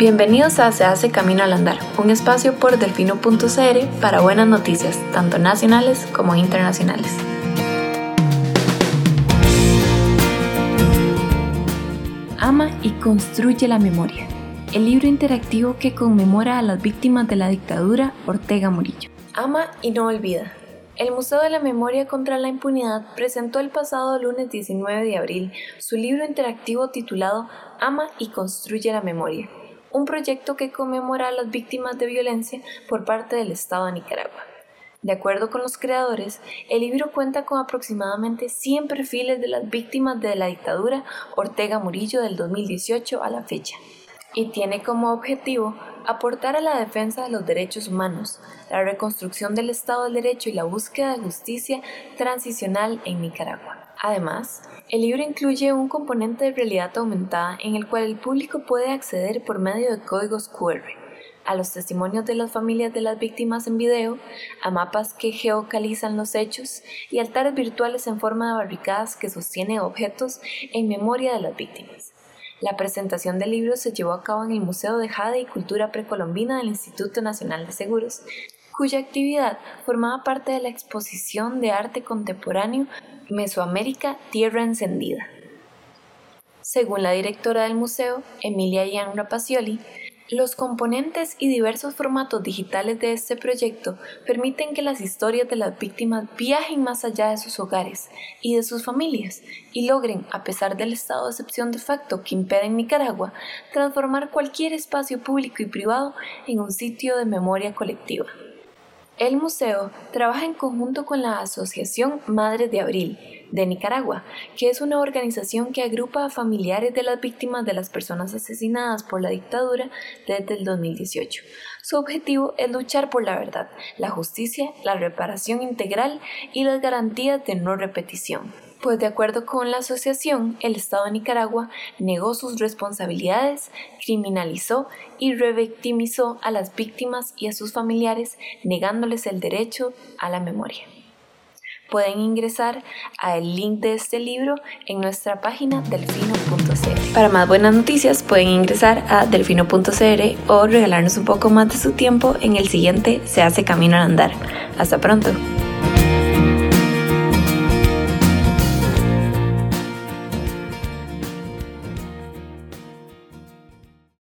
Bienvenidos a Se hace Camino al Andar, un espacio por delfino.cr para buenas noticias, tanto nacionales como internacionales. Ama y construye la memoria, el libro interactivo que conmemora a las víctimas de la dictadura Ortega Murillo. Ama y no olvida. El Museo de la Memoria contra la Impunidad presentó el pasado lunes 19 de abril su libro interactivo titulado Ama y construye la memoria un proyecto que conmemora a las víctimas de violencia por parte del Estado de Nicaragua. De acuerdo con los creadores, el libro cuenta con aproximadamente 100 perfiles de las víctimas de la dictadura Ortega Murillo del 2018 a la fecha, y tiene como objetivo aportar a la defensa de los derechos humanos, la reconstrucción del Estado de Derecho y la búsqueda de justicia transicional en Nicaragua. Además, el libro incluye un componente de realidad aumentada en el cual el público puede acceder por medio de códigos QR a los testimonios de las familias de las víctimas en video, a mapas que geocalizan los hechos y altares virtuales en forma de barricadas que sostienen objetos en memoria de las víctimas. La presentación del libro se llevó a cabo en el Museo de Jade y Cultura Precolombina del Instituto Nacional de Seguros, cuya actividad formaba parte de la exposición de arte contemporáneo Mesoamérica Tierra Encendida. Según la directora del museo, Emilia Ian Rapacioli, los componentes y diversos formatos digitales de este proyecto permiten que las historias de las víctimas viajen más allá de sus hogares y de sus familias y logren, a pesar del estado de excepción de facto que impede en Nicaragua, transformar cualquier espacio público y privado en un sitio de memoria colectiva. El museo trabaja en conjunto con la Asociación Madres de Abril de Nicaragua, que es una organización que agrupa a familiares de las víctimas de las personas asesinadas por la dictadura desde el 2018. Su objetivo es luchar por la verdad, la justicia, la reparación integral y las garantías de no repetición pues de acuerdo con la asociación, el Estado de Nicaragua negó sus responsabilidades, criminalizó y revictimizó a las víctimas y a sus familiares, negándoles el derecho a la memoria. Pueden ingresar al link de este libro en nuestra página delfino.cr. Para más buenas noticias pueden ingresar a delfino.cr o regalarnos un poco más de su tiempo en el siguiente Se hace camino al andar. Hasta pronto.